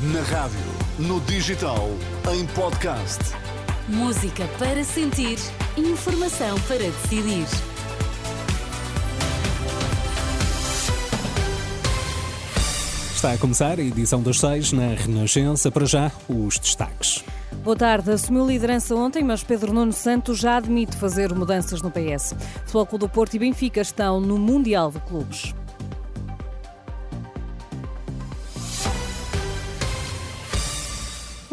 Na rádio, no digital, em podcast. Música para sentir, informação para decidir. Está a começar a edição das seis na Renascença. Para já, os destaques. Boa tarde. Assumiu liderança ontem, mas Pedro Nuno Santos já admite fazer mudanças no PS. Futebol do Porto e Benfica estão no Mundial de Clubes.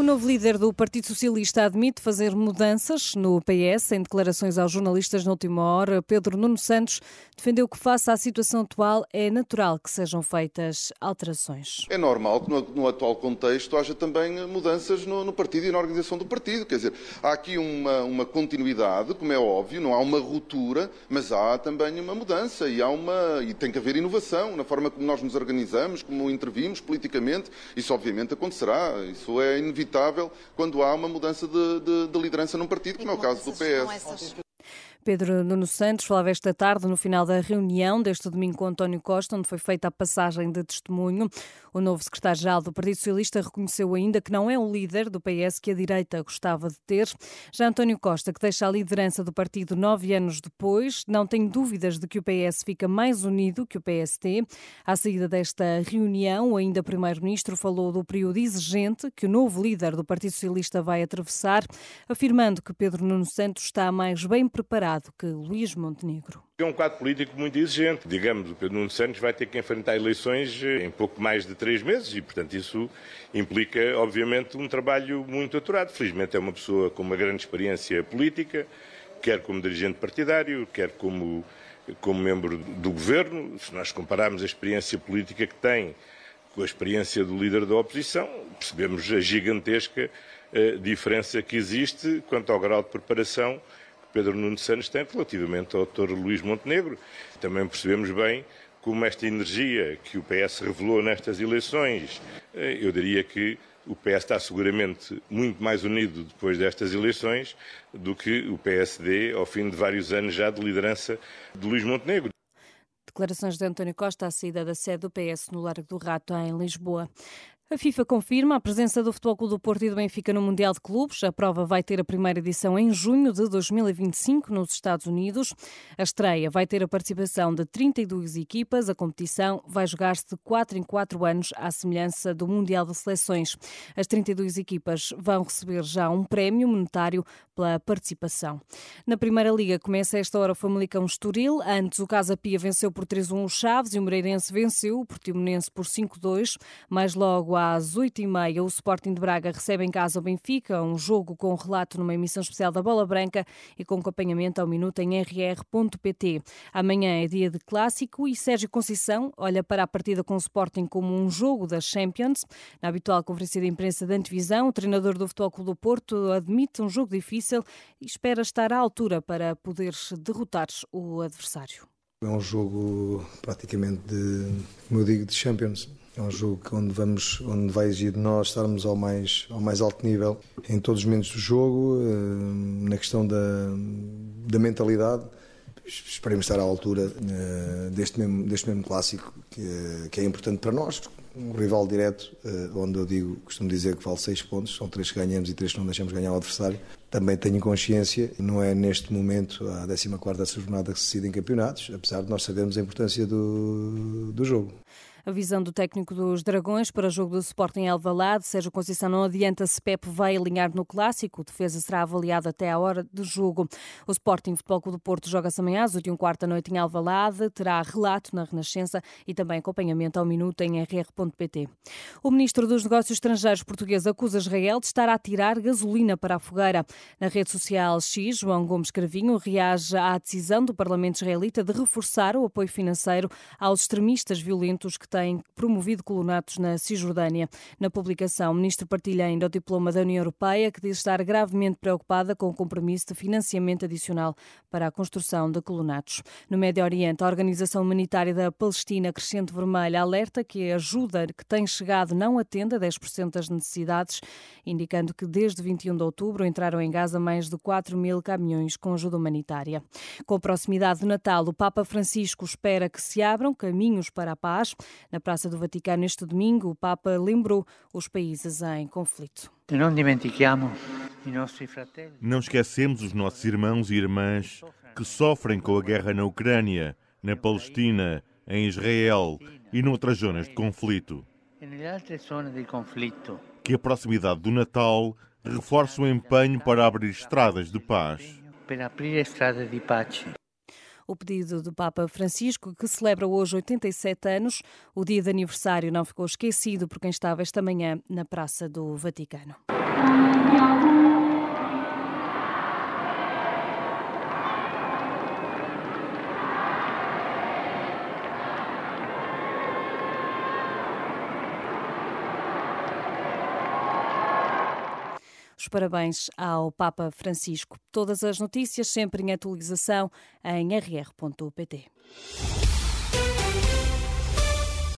Novo líder do Partido Socialista admite fazer mudanças no PS. Em declarações aos jornalistas na última hora, Pedro Nuno Santos defendeu que, face à situação atual, é natural que sejam feitas alterações. É normal que, no, no atual contexto, haja também mudanças no, no, partido e na organização do partido. Quer dizer, há aqui uma, uma, continuidade, como é óbvio, não há uma ruptura, mas há também uma mudança e, há uma, e tem que haver inovação na forma como nós nos organizamos, como intervimos politicamente. Isso, obviamente, acontecerá. Isso é inevitável inevitável quando há uma mudança de, de, de liderança num partido, como é o caso do PS. Pedro Nuno Santos falava esta tarde no final da reunião deste domingo com António Costa, onde foi feita a passagem de testemunho. O novo secretário-geral do Partido Socialista reconheceu ainda que não é o líder do PS que a direita gostava de ter. Já António Costa, que deixa a liderança do partido nove anos depois, não tem dúvidas de que o PS fica mais unido que o PST. À saída desta reunião, o ainda primeiro-ministro falou do período exigente que o novo líder do Partido Socialista vai atravessar, afirmando que Pedro Nuno Santos está mais bem preparado que Luís Montenegro. É um quadro político muito exigente. Digamos, o Pedro Nuno Santos vai ter que enfrentar eleições em pouco mais de três meses e, portanto, isso implica, obviamente, um trabalho muito aturado. Felizmente é uma pessoa com uma grande experiência política, quer como dirigente partidário, quer como, como membro do governo. Se nós compararmos a experiência política que tem com a experiência do líder da oposição, percebemos a gigantesca uh, diferença que existe quanto ao grau de preparação Pedro Nuno Santos tem relativamente ao Dr. Luís Montenegro. Também percebemos bem como esta energia que o PS revelou nestas eleições, eh, eu diria que o PS está seguramente muito mais unido depois destas eleições do que o PSD ao fim de vários anos já de liderança de Luís Montenegro. Declarações de António Costa à saída da sede do PS no Largo do Rato, em Lisboa. A FIFA confirma a presença do Futebol Clube do Porto e do Benfica no Mundial de Clubes. A prova vai ter a primeira edição em junho de 2025 nos Estados Unidos. A estreia vai ter a participação de 32 equipas. A competição vai jogar-se de 4 em 4 anos, à semelhança do Mundial de Seleções. As 32 equipas vão receber já um prémio monetário pela participação. Na Primeira Liga começa esta hora o Famalicão Estoril. Antes o Casa Pia venceu por 3-1 o Chaves e o Moreirense venceu o Portimonense por 5-2. Mais logo às 8h30, o Sporting de Braga recebe em casa o Benfica, um jogo com relato numa emissão especial da Bola Branca e com acompanhamento ao minuto em rr.pt. Amanhã é dia de clássico e Sérgio Conceição olha para a partida com o Sporting como um jogo das Champions. Na habitual conferência de imprensa da antevisão, o treinador do Futebol Clube do Porto admite um jogo difícil e espera estar à altura para poder derrotar o adversário. É um jogo praticamente de, como eu digo, de Champions. É um jogo onde, vamos, onde vai exigir de nós estarmos ao mais, ao mais alto nível em todos os momentos do jogo, eh, na questão da, da mentalidade. Esperemos estar à altura eh, deste mesmo, deste mesmo clássico, que é, que é importante para nós. Um rival direto, eh, onde eu digo, costumo dizer que vale seis pontos, são três que ganhamos e três que não deixamos ganhar o adversário. Também tenho consciência, não é neste momento a 14 jornada que se decidem campeonatos, apesar de nós sabermos a importância do, do jogo. A visão do técnico dos Dragões para o jogo do Sporting em Alvalade, Sérgio Conceição não adianta se Pep vai alinhar no clássico, o defesa será avaliado até à hora do jogo. O Sporting Futebol Clube do Porto joga-se amanhã às 8 h quarta noite em Alvalade, terá relato na Renascença e também acompanhamento ao minuto em rr.pt. O ministro dos Negócios Estrangeiros português acusa Israel de estar a tirar gasolina para a fogueira. Na rede social X, João Gomes Cravinho reage à decisão do Parlamento israelita de reforçar o apoio financeiro aos extremistas violentos que tem promovido colonatos na Cisjordânia. Na publicação, o ministro partilha ainda o diploma da União Europeia, que diz estar gravemente preocupada com o compromisso de financiamento adicional para a construção de colonatos. No Médio Oriente, a Organização Humanitária da Palestina Crescente Vermelha alerta que a ajuda que tem chegado não atende a 10% das necessidades, indicando que desde 21 de outubro entraram em Gaza mais de 4 mil caminhões com ajuda humanitária. Com a proximidade do Natal, o Papa Francisco espera que se abram caminhos para a paz. Na Praça do Vaticano este domingo, o Papa lembrou os países em conflito. Não esquecemos os nossos irmãos e irmãs que sofrem com a guerra na Ucrânia, na Palestina, em Israel e noutras zonas de conflito. Que a proximidade do Natal reforce o empenho para abrir estradas de paz. O pedido do Papa Francisco, que celebra hoje 87 anos, o dia de aniversário não ficou esquecido por quem estava esta manhã na Praça do Vaticano. Os parabéns ao Papa Francisco. Todas as notícias sempre em atualização em rr.pt.